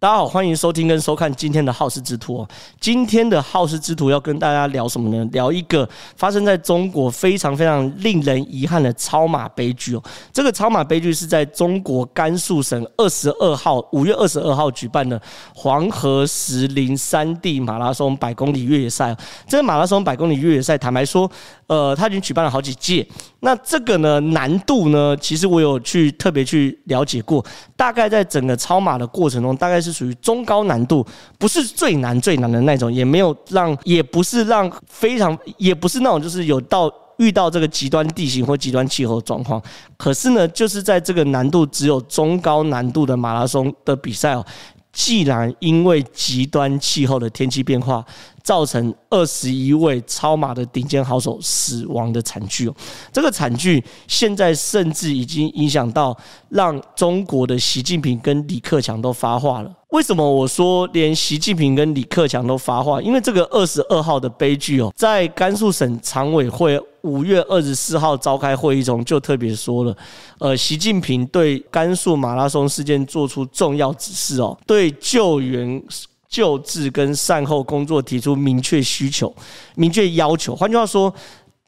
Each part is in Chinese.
大家好，欢迎收听跟收看今天的好事之徒。今天的好事之徒要跟大家聊什么呢？聊一个发生在中国非常非常令人遗憾的超马悲剧哦。这个超马悲剧是在中国甘肃省二十二号五月二十二号举办的黄河石林山地马拉松百公里越野赛。这个马拉松百公里越野赛，坦白说，呃，他已经举办了好几届。那这个呢，难度呢，其实我有去特别去了解过，大概在整个超马的过程中，大概是。属于中高难度，不是最难最难的那种，也没有让，也不是让非常，也不是那种就是有到遇到这个极端地形或极端气候状况。可是呢，就是在这个难度只有中高难度的马拉松的比赛哦，既然因为极端气候的天气变化，造成二十一位超马的顶尖好手死亡的惨剧哦，这个惨剧现在甚至已经影响到让中国的习近平跟李克强都发话了。为什么我说连习近平跟李克强都发话？因为这个二十二号的悲剧哦，在甘肃省常委会五月二十四号召开会议中就特别说了，呃，习近平对甘肃马拉松事件做出重要指示哦，对救援、救治跟善后工作提出明确需求、明确要求。换句话说，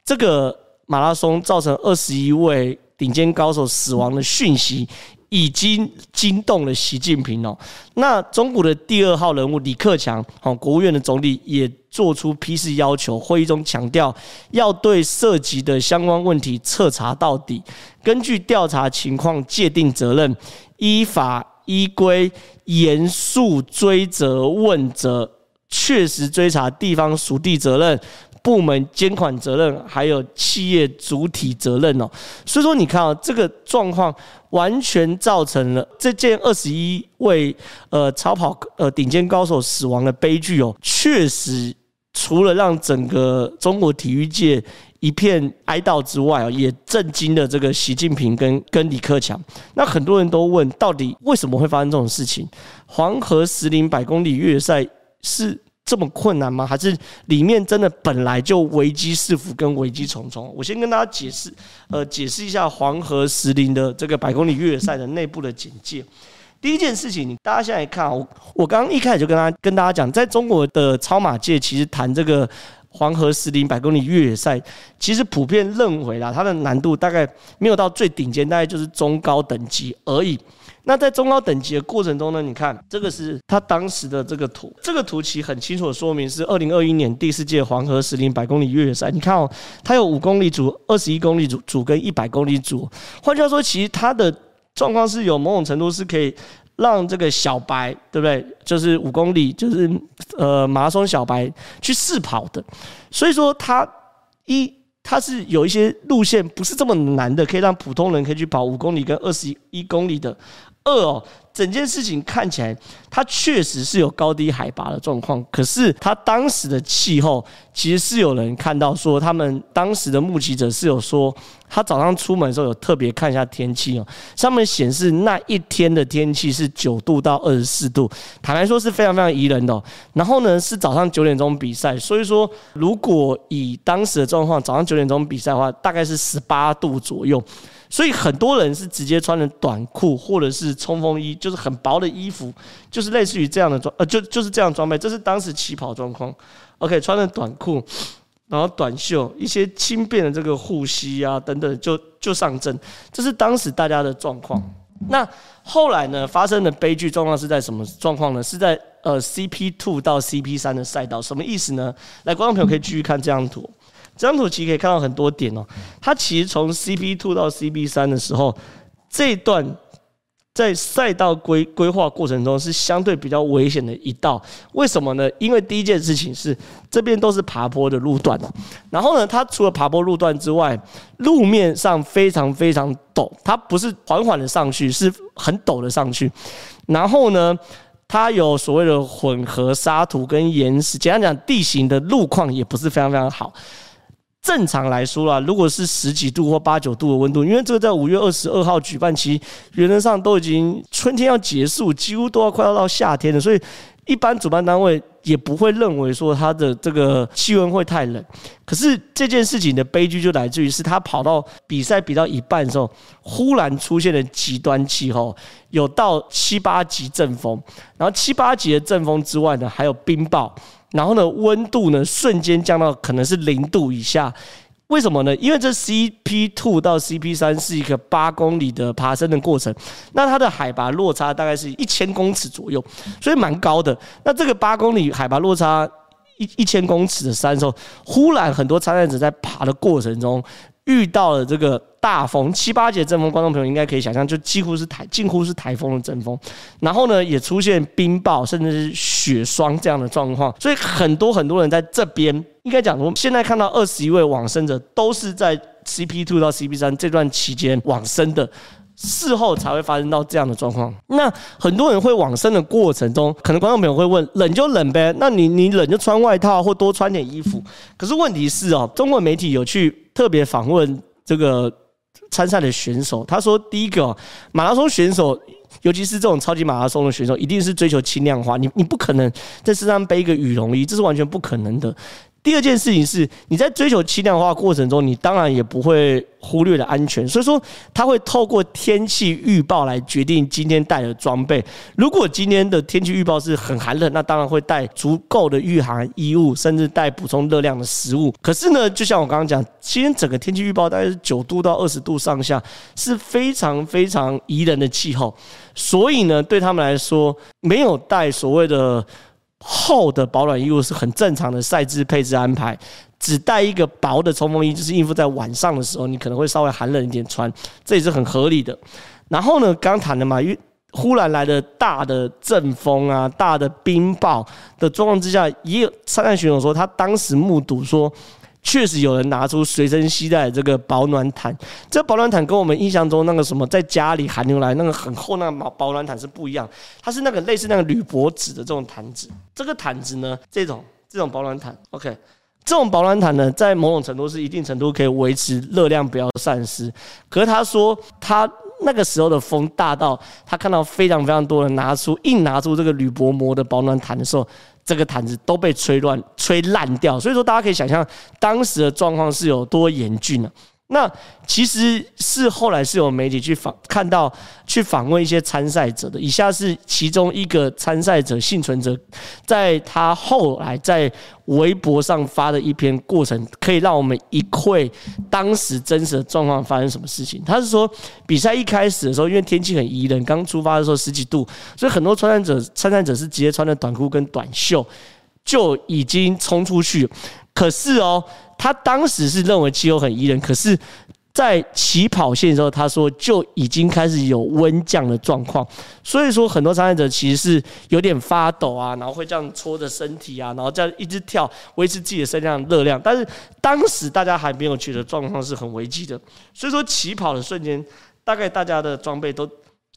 这个马拉松造成二十一位顶尖高手死亡的讯息。已经惊动了习近平哦。那中国的第二号人物李克强，哦，国务院的总理也做出批示要求，会议中强调要对涉及的相关问题彻查到底，根据调查情况界定责任，依法依规严肃追责问责，确实追查地方属地责任。部门监管责任，还有企业主体责任哦。所以说，你看啊，这个状况完全造成了这件二十一位呃超跑呃顶尖高手死亡的悲剧哦。确实，除了让整个中国体育界一片哀悼之外啊，也震惊了这个习近平跟跟李克强。那很多人都问，到底为什么会发生这种事情？黄河石林百公里越野赛是？这么困难吗？还是里面真的本来就危机四伏跟危机重重？我先跟大家解释，呃，解释一下黄河石林的这个百公里越野赛的内部的简介。第一件事情，你大家现在看，我我刚刚一开始就跟大家跟大家讲，在中国的超马界，其实谈这个黄河石林百公里越野赛，其实普遍认为啦，它的难度大概没有到最顶尖，大概就是中高等级而已。那在中高等级的过程中呢，你看这个是他当时的这个图，这个图其实很清楚的说明是二零二一年第四届黄河石林百公里越野赛。你看哦，它有五公里组、二十一公里组组跟一百公里组。换句话说，其实它的状况是有某种程度是可以让这个小白，对不对？就是五公里，就是呃马拉松小白去试跑的。所以说，它一它是有一些路线不是这么难的，可以让普通人可以去跑五公里跟二十一公里的。二哦，整件事情看起来，它确实是有高低海拔的状况。可是，它当时的气候，其实是有人看到说，他们当时的目击者是有说，他早上出门的时候有特别看一下天气哦，上面显示那一天的天气是九度到二十四度，坦白说是非常非常宜人的。然后呢，是早上九点钟比赛，所以说如果以当时的状况，早上九点钟比赛的话，大概是十八度左右。所以很多人是直接穿着短裤或者是冲锋衣，就是很薄的衣服，就是类似于这样的装，呃，就就是这样装备。这是当时起跑状况。OK，穿着短裤，然后短袖，一些轻便的这个护膝啊等等，就就上阵。这是当时大家的状况。那后来呢，发生的悲剧状况是在什么状况呢？是在呃 CP two 到 CP 三的赛道，什么意思呢？来，观众朋友可以继续看这张图。这张图其实可以看到很多点哦，它其实从 CB two 到 CB 三的时候，这一段在赛道规规划过程中是相对比较危险的一道。为什么呢？因为第一件事情是这边都是爬坡的路段，然后呢，它除了爬坡路段之外，路面上非常非常陡，它不是缓缓的上去，是很陡的上去。然后呢，它有所谓的混合沙土跟岩石，简单讲，地形的路况也不是非常非常好。正常来说啦，如果是十几度或八九度的温度，因为这个在五月二十二号举办期，原则上都已经春天要结束，几乎都要快要到夏天了，所以一般主办单位也不会认为说它的这个气温会太冷。可是这件事情的悲剧就来自于是他跑到比赛比到一半的时候，忽然出现了极端气候，有到七八级阵风，然后七八级的阵风之外呢，还有冰雹，然后呢，温度呢瞬间降到可能是零度以下。为什么呢？因为这 CP two 到 CP 三是一个八公里的爬升的过程，那它的海拔落差大概是一千公尺左右，所以蛮高的。那这个八公里海拔落差一一千公尺的山时候，忽然很多参赛者在爬的过程中遇到了这个大风，七八级阵风，观众朋友应该可以想象，就几乎是台近乎是台风的阵风。然后呢，也出现冰雹，甚至是雪霜这样的状况，所以很多很多人在这边。应该讲，我们现在看到二十一位往生者都是在 CP two 到 CP 三这段期间往生的，事后才会发生到这样的状况。那很多人会往生的过程中，可能观众朋友会问：冷就冷呗，那你你冷就穿外套或多穿点衣服。可是问题是哦，中国媒体有去特别访问这个参赛的选手，他说：第一个马拉松选手。尤其是这种超级马拉松的选手，一定是追求轻量化。你你不可能在身上背一个羽绒衣，这是完全不可能的。第二件事情是，你在追求轻量化过程中，你当然也不会忽略了安全。所以说，他会透过天气预报来决定今天带的装备。如果今天的天气预报是很寒冷，那当然会带足够的御寒衣物，甚至带补充热量的食物。可是呢，就像我刚刚讲，今天整个天气预报大概是九度到二十度上下，是非常非常宜人的气候。所以呢，对他们来说，没有带所谓的。厚的保暖衣物是很正常的赛制配置安排，只带一个薄的冲锋衣，就是应付在晚上的时候，你可能会稍微寒冷一点穿，这也是很合理的。然后呢，刚谈的嘛，因为忽然来的大的阵风啊，大的冰雹的状况之下，也有参赛选手说，他当时目睹说。确实有人拿出随身携带的这个保暖毯，这保暖毯跟我们印象中那个什么在家里寒流来那个很厚那个保保暖毯是不一样，它是那个类似那个铝箔纸的这种毯子。这个毯子呢，这种这种保暖毯，OK，这种保暖毯呢，在某种程度是一定程度可以维持热量不要散失。可是他说他那个时候的风大到他看到非常非常多人拿出硬拿出这个铝箔膜的保暖毯的时候。这个毯子都被吹乱、吹烂掉，所以说大家可以想象当时的状况是有多严峻呢？那其实是后来是有媒体去访看到去访问一些参赛者的，以下是其中一个参赛者幸存者，在他后来在微博上发的一篇过程，可以让我们一窥当时真实的状况发生什么事情。他是说，比赛一开始的时候，因为天气很宜人，刚出发的时候十几度，所以很多参赛者参赛者是直接穿着短裤跟短袖就已经冲出去。可是哦。他当时是认为气候很宜人，可是，在起跑线的时候，他说就已经开始有温降的状况，所以说很多参赛者其实是有点发抖啊，然后会这样搓着身体啊，然后这样一直跳，维持自己的身量热量。但是当时大家还没有觉得状况是很危机的，所以说起跑的瞬间，大概大家的装备都。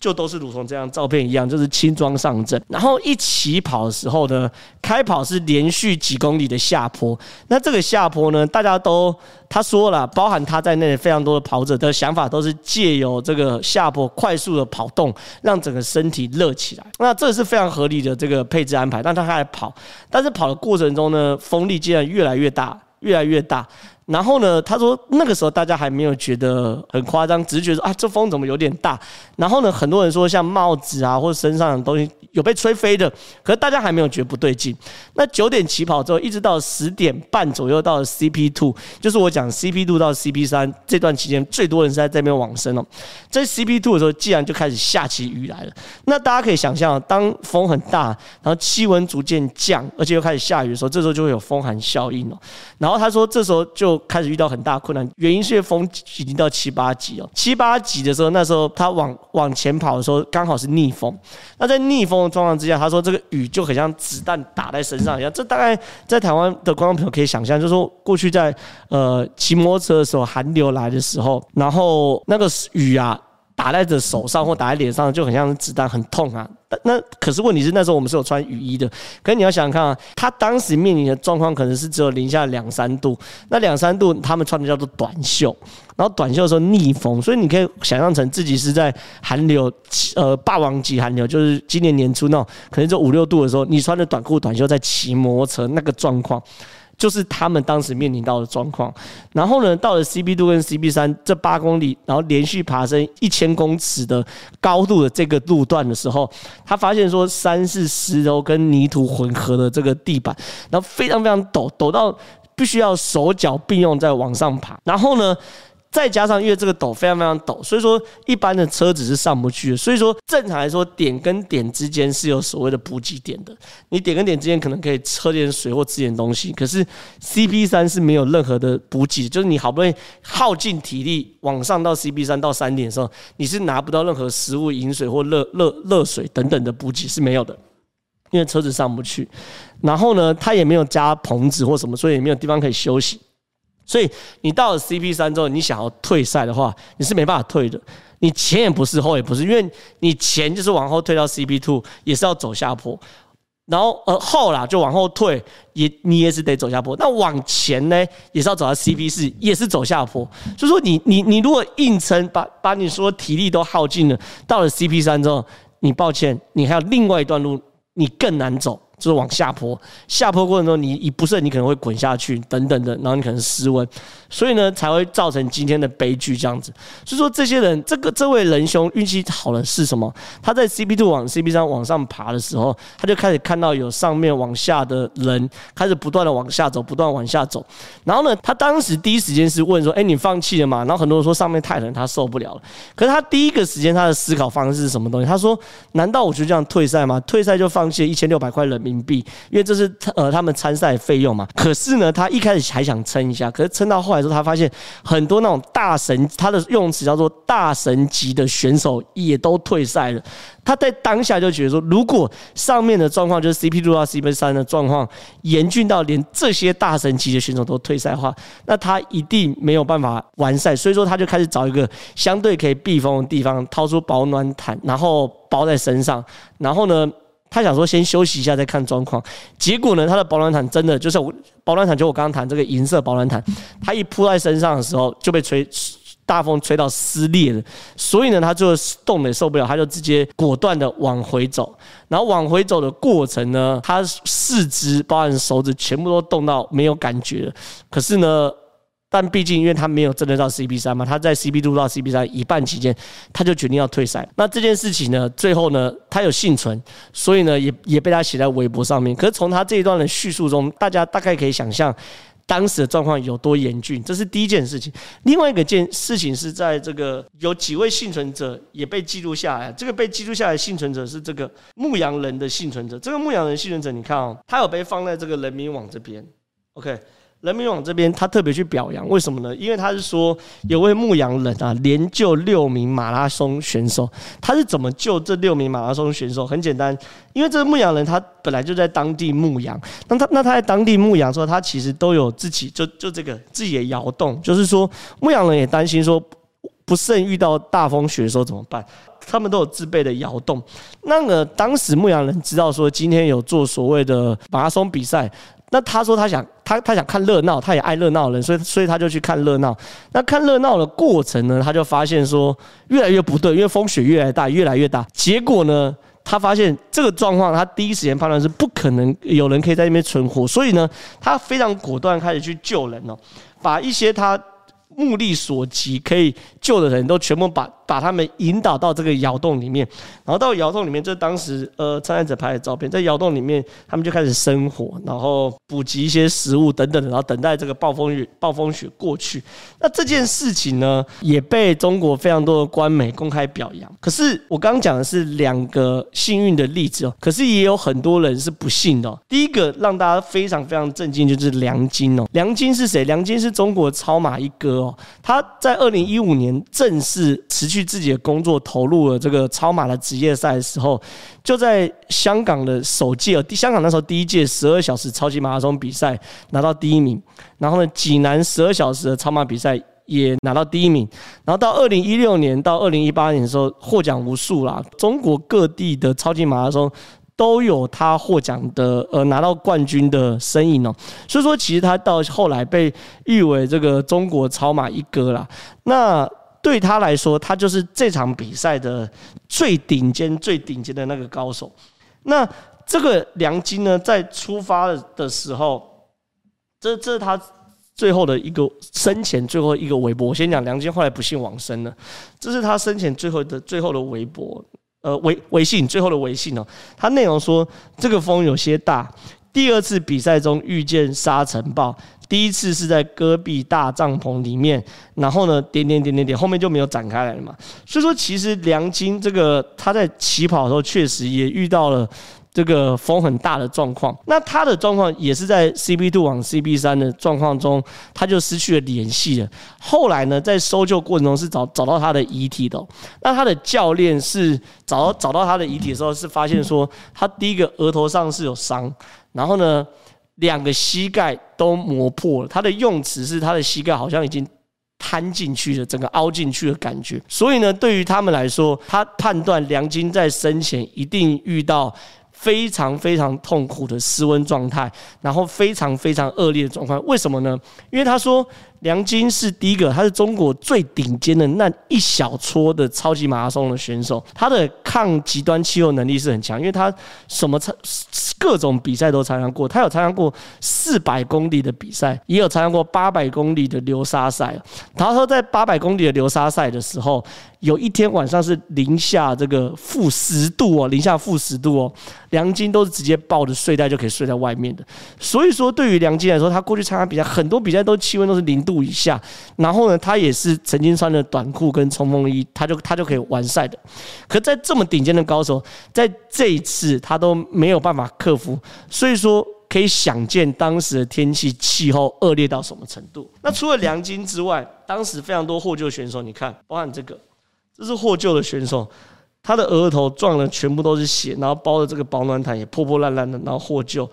就都是如同这张照片一样，就是轻装上阵。然后一起跑的时候呢，开跑是连续几公里的下坡。那这个下坡呢，大家都他说了，包含他在内非常多的跑者的想法都是借由这个下坡快速的跑动，让整个身体热起来。那这是非常合理的这个配置安排。但他还跑，但是跑的过程中呢，风力竟然越来越大，越来越大。然后呢，他说那个时候大家还没有觉得很夸张，只是觉得啊，这风怎么有点大。然后呢，很多人说像帽子啊或者身上的东西有被吹飞的，可是大家还没有觉得不对劲。那九点起跑之后，一直到十点半左右到 CP two，就是我讲 CP two 到 CP 三这段期间，最多人是在这边往生哦。在 CP two 的时候，既然就开始下起雨来了。那大家可以想象，当风很大，然后气温逐渐降，而且又开始下雨的时候，这时候就会有风寒效应哦。然后他说这时候就。开始遇到很大困难，原因是风已经到七八级哦，七八级的时候，那时候他往往前跑的时候，刚好是逆风。那在逆风的状况之下，他说这个雨就很像子弹打在身上一样。这大概在台湾的观众朋友可以想象，就是说过去在呃骑摩托车的时候，寒流来的时候，然后那个雨啊打在的手上或打在脸上，就很像是子弹，很痛啊。那可是问题是那时候我们是有穿雨衣的，可是你要想想看啊，他当时面临的状况可能是只有零下两三度，那两三度他们穿的叫做短袖，然后短袖的时候逆风，所以你可以想象成自己是在寒流，呃，霸王级寒流，就是今年年初那种可能就五六度的时候，你穿着短裤短袖在骑摩托车那个状况。就是他们当时面临到的状况，然后呢，到了 CP2 跟 C B 三这八公里，然后连续爬升一千公尺的高度的这个路段的时候，他发现说山是石头跟泥土混合的这个地板，然后非常非常陡，陡到必须要手脚并用再往上爬，然后呢，再加上因为这个陡非常非常陡，所以说一般的车子是上不去的。所以说正常来说，点跟点之间是有所谓的补给点的。你点跟点之间可能可以喝点水或吃点东西，可是 CP 三是没有任何的补给，就是你好不容易耗尽体力往上到 CP 三到山顶的时候，你是拿不到任何食物、饮水或热热热水等等的补给是没有的，因为车子上不去。然后呢，它也没有加棚子或什么，所以也没有地方可以休息。所以你到了 CP 三之后，你想要退赛的话，你是没办法退的。你前也不是，后也不是，因为你前就是往后退到 CP two，也是要走下坡，然后呃后啦就往后退，也你也是得走下坡。那往前呢，也是要走到 CP 四，也是走下坡。所以说你你你如果硬撑，把把你说体力都耗尽了，到了 CP 三之后，你抱歉，你还有另外一段路，你更难走。就是往下坡，下坡过程中你一不慎，你可能会滚下去等等的，然后你可能失温，所以呢才会造成今天的悲剧这样子。所以说这些人，这个这位仁兄运气好的是什么？他在 CP two 往 CP 三往上爬的时候，他就开始看到有上面往下的人开始不断的往下走，不断往下走。然后呢，他当时第一时间是问说：“哎，你放弃了吗？”然后很多人说上面太冷，他受不了了。可是他第一个时间他的思考方式是什么东西？他说：“难道我就这样退赛吗？退赛就放弃了一千六百块人民币，因为这是呃他们参赛费用嘛。可是呢，他一开始还想撑一下，可是撑到后来之后，他发现很多那种大神，他的用词叫做大神级的选手也都退赛了。他在当下就觉得说，如果上面的状况就是 CP2 到 CP3 的状况严峻到连这些大神级的选手都退赛的话，那他一定没有办法完赛。所以说，他就开始找一个相对可以避风的地方，掏出保暖毯，然后包在身上。然后呢，他想说先休息一下再看状况。结果呢，他的保暖毯真的就是我保暖毯，就我刚刚谈这个银色保暖毯，他一铺在身上的时候就被吹。大风吹到撕裂了，所以呢，他就冻得受不了，他就直接果断的。往回走。然后往回走的。过程呢，他四肢包含手指全部都冻到没有感觉。可是呢，但毕竟因为他没有真的到 CP 三嘛，他在 CP 二到 CP 三一半期间，他就决定要退赛。那这件事情呢，最后呢，他有幸存，所以呢，也也被他写在微博上面。可是从他这一段的叙述中，大家大概可以想象。当时的状况有多严峻，这是第一件事情。另外一个件事情是在这个有几位幸存者也被记录下来。这个被记录下来的幸存者是这个牧羊人的幸存者。这个牧羊人幸存者，你看哦，他有被放在这个人民网这边。OK。人民网这边，他特别去表扬，为什么呢？因为他是说有位牧羊人啊，连救六名马拉松选手。他是怎么救这六名马拉松选手？很简单，因为这个牧羊人他本来就在当地牧羊，那他那他在当地牧羊的时候，他其实都有自己就就这个自己的窑洞，就是说牧羊人也担心说不慎遇到大风雪的时候怎么办？他们都有自备的窑洞。那个当时牧羊人知道说今天有做所谓的马拉松比赛。那他说他想他他想看热闹，他也爱热闹的人，所以所以他就去看热闹。那看热闹的过程呢，他就发现说越来越不对，因为风雪越来越大，越来越大。结果呢，他发现这个状况，他第一时间判断是不可能有人可以在那边存活，所以呢，他非常果断开始去救人哦，把一些他目力所及可以救的人都全部把。把他们引导到这个窑洞里面，然后到窑洞里面，这是当时呃参赛者拍的照片。在窑洞里面，他们就开始生火，然后补给一些食物等等，然后等待这个暴风雨、暴风雪过去。那这件事情呢，也被中国非常多的官媒公开表扬。可是我刚刚讲的是两个幸运的例子哦，可是也有很多人是不幸的哦。第一个让大家非常非常震惊，就是梁晶哦。梁晶是谁？梁晶是中国超马一哥哦。他在二零一五年正式辞去。去自己的工作，投入了这个超马的职业赛的时候，就在香港的首届，香港那时候第一届十二小时超级马拉松比赛拿到第一名，然后呢，济南十二小时的超马比赛也拿到第一名。然后到二零一六年到二零一八年的时候，获奖无数啦，中国各地的超级马拉松都有他获奖的，呃，拿到冠军的身影哦。所以说，其实他到后来被誉为这个中国超马一哥啦。那对他来说，他就是这场比赛的最顶尖、最顶尖的那个高手。那这个梁金呢，在出发的时候，这这是他最后的一个生前最后一个微博。我先讲梁金后来不幸往生了，这是他生前最后的最后的微博，呃，微微信最后的微信哦。他内容说：这个风有些大，第二次比赛中遇见沙尘暴。第一次是在戈壁大帐篷里面，然后呢，点点点点点，后面就没有展开来了嘛。所以说，其实梁晶这个他在起跑的时候，确实也遇到了这个风很大的状况。那他的状况也是在 CB two 往 CB 三的状况中，他就失去了联系了。后来呢，在搜救过程中是找找到他的遗体的。那他的教练是找到找到他的遗体的时候，是发现说他第一个额头上是有伤，然后呢，两个膝盖都磨破了，他的用词是他的膝盖好像已经瘫进去了，整个凹进去的感觉。所以呢，对于他们来说，他判断梁金在生前一定遇到非常非常痛苦的失温状态，然后非常非常恶劣的状况。为什么呢？因为他说。梁金是第一个，他是中国最顶尖的那一小撮的超级马拉松的选手，他的抗极端气候能力是很强，因为他什么参各种比赛都参加过，他有参加过四百公里的比赛，也有参加过八百公里的流沙赛。他说在八百公里的流沙赛的时候，有一天晚上是零下这个负十度哦，零下负十度哦，梁金都是直接抱着睡袋就可以睡在外面的。所以说，对于梁金来说，他过去参加比赛，很多比赛都气温都是零度。度以下，然后呢，他也是曾经穿的短裤跟冲锋衣，他就他就可以完赛的。可在这么顶尖的高手，在这一次他都没有办法克服，所以说可以想见当时的天气气候恶劣到什么程度。那除了梁金之外，当时非常多获救选手，你看，包含这个，这是获救的选手，他的额头撞了全部都是血，然后包的这个保暖毯也破破烂烂的，然后获救。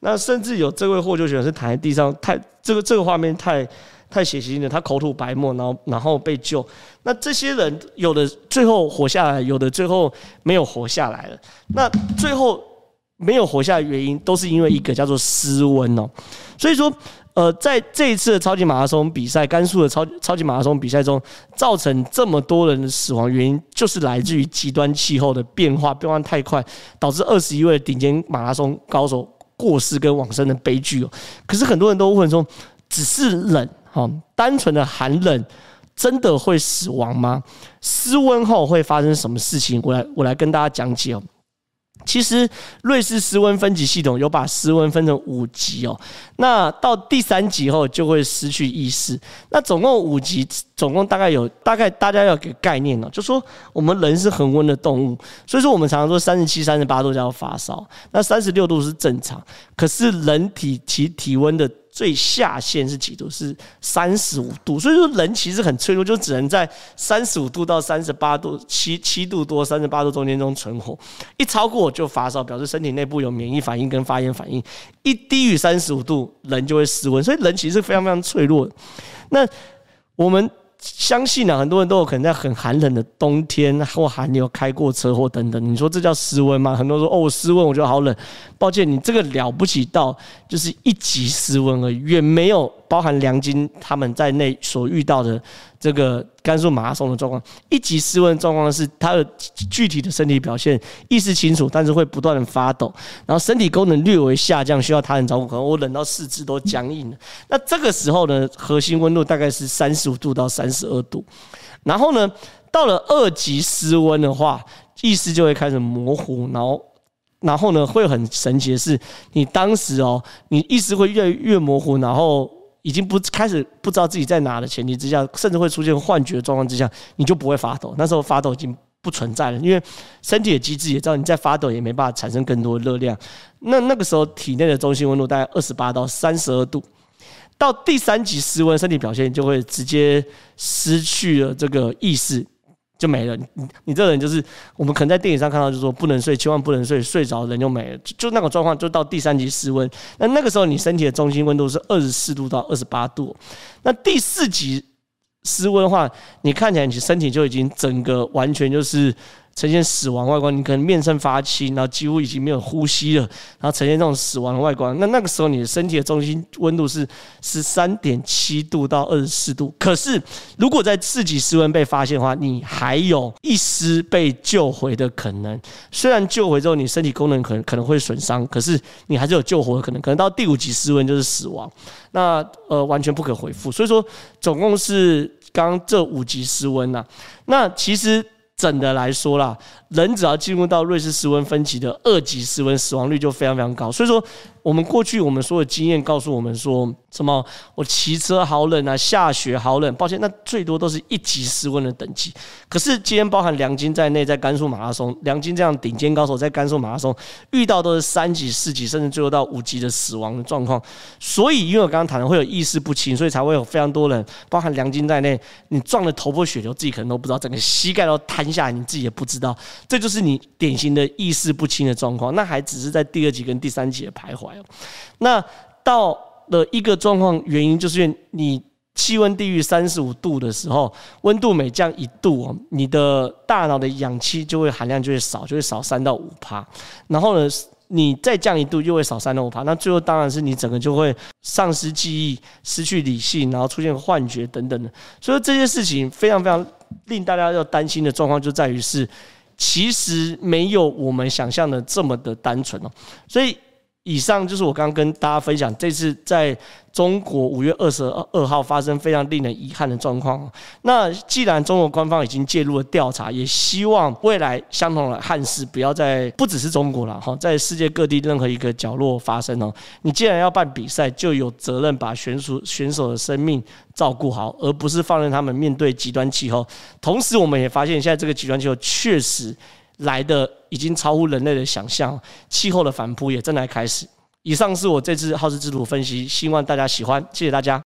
那甚至有这位获救选手是躺在地上，太这个这个画面太。太血腥了，他口吐白沫，然后然后被救。那这些人有的最后活下来，有的最后没有活下来了。那最后没有活下来的原因，都是因为一个叫做失温哦。所以说，呃，在这一次的超级马拉松比赛，甘肃的超超级马拉松比赛中，造成这么多人的死亡原因，就是来自于极端气候的变化，变化太快，导致二十一位顶尖马拉松高手过世跟往生的悲剧哦。可是很多人都问说，只是冷。好，单纯的寒冷真的会死亡吗？失温后会发生什么事情？我来，我来跟大家讲解哦。其实瑞士失温分级系统有把失温分成五级哦。那到第三级后就会失去意识。那总共五级，总共大概有大概大家要给概念哦，就说我们人是恒温的动物，所以说我们常常说三十七、三十八度叫发烧，那三十六度是正常。可是人体其体温的最下限是几度？是三十五度。所以说人其实很脆弱，就只能在三十五度到三十八度、七七度多、三十八度中间中存活。一超过就发烧，表示身体内部有免疫反应跟发炎反应。一低于三十五度，人就会失温。所以人其实是非常非常脆弱的。那我们。相信啊，很多人都有可能在很寒冷的冬天或寒流开过车或等等。你说这叫失温吗？很多人说哦，失温，我觉得好冷。抱歉，你这个了不起到就是一级失温而已，远没有包含梁金他们在内所遇到的这个甘肃马拉松的状况。一级失温状况是他的具体的身体表现意识清楚，但是会不断的发抖，然后身体功能略微下降，需要他人照顾。可能我冷到四肢都僵硬了。那这个时候呢，核心温度大概是三十五度到三十二度。然后呢，到了二级失温的话，意识就会开始模糊，然后。然后呢，会很神奇的是，你当时哦，你意识会越来越模糊，然后已经不开始不知道自己在哪的前提之下，甚至会出现幻觉状况之下，你就不会发抖。那时候发抖已经不存在了，因为身体的机制也知道你在发抖也没办法产生更多热量。那那个时候体内的中心温度大概二十八到三十二度。到第三级失温，身体表现就会直接失去了这个意识。就没了，你你这个人就是我们可能在电影上看到，就是说不能睡，千万不能睡，睡着人就没了，就就那种状况，就到第三级室温。那那个时候你身体的中心温度是二十四度到二十八度，那第四级室温的话，你看起来你身体就已经整个完全就是。呈现死亡外观，你可能面色发青，然后几乎已经没有呼吸了，然后呈现这种死亡的外观。那那个时候，你的身体的中心温度是十三点七度到二十四度。可是，如果在四级失温被发现的话，你还有一丝被救回的可能。虽然救回之后，你身体功能可能可能会损伤，可是你还是有救活的可能。可能到第五级失温就是死亡，那呃完全不可回复。所以说，总共是刚刚这五级失温呐。那其实。整的来说啦，人只要进入到瑞士斯温分级的二级斯温，死亡率就非常非常高。所以说，我们过去我们所有经验告诉我们说，什么我骑车好冷啊，下雪好冷。抱歉，那最多都是一级失温的等级。可是今天包含梁金在内，在甘肃马拉松，梁金这样顶尖高手在甘肃马拉松遇到都是三级、四级，甚至最后到五级的死亡的状况。所以，因为我刚刚谈的会有意识不清，所以才会有非常多人，包含梁金在内，你撞得头破血流，自己可能都不知道，整个膝盖都瘫下来，你自己也不知道。这就是你典型的意识不清的状况。那还只是在第二级跟第三级的徘徊。那到了一个状况，原因就是因为你气温低于三十五度的时候，温度每降一度哦，你的大脑的氧气就会含量就会少，就会少三到五趴。然后呢，你再降一度又会少三到五趴。那最后当然是你整个就会丧失记忆、失去理性，然后出现幻觉等等的。所以这些事情非常非常令大家要担心的状况就在于是，其实没有我们想象的这么的单纯哦。所以。以上就是我刚跟大家分享这次在中国五月二十二号发生非常令人遗憾的状况。那既然中国官方已经介入了调查，也希望未来相同的憾事不要再不只是中国了哈，在世界各地任何一个角落发生哦。你既然要办比赛，就有责任把选手选手的生命照顾好，而不是放任他们面对极端气候。同时，我们也发现现在这个极端气候确实。来的已经超乎人类的想象，气候的反扑也正在开始。以上是我这次好事之徒分析，希望大家喜欢，谢谢大家。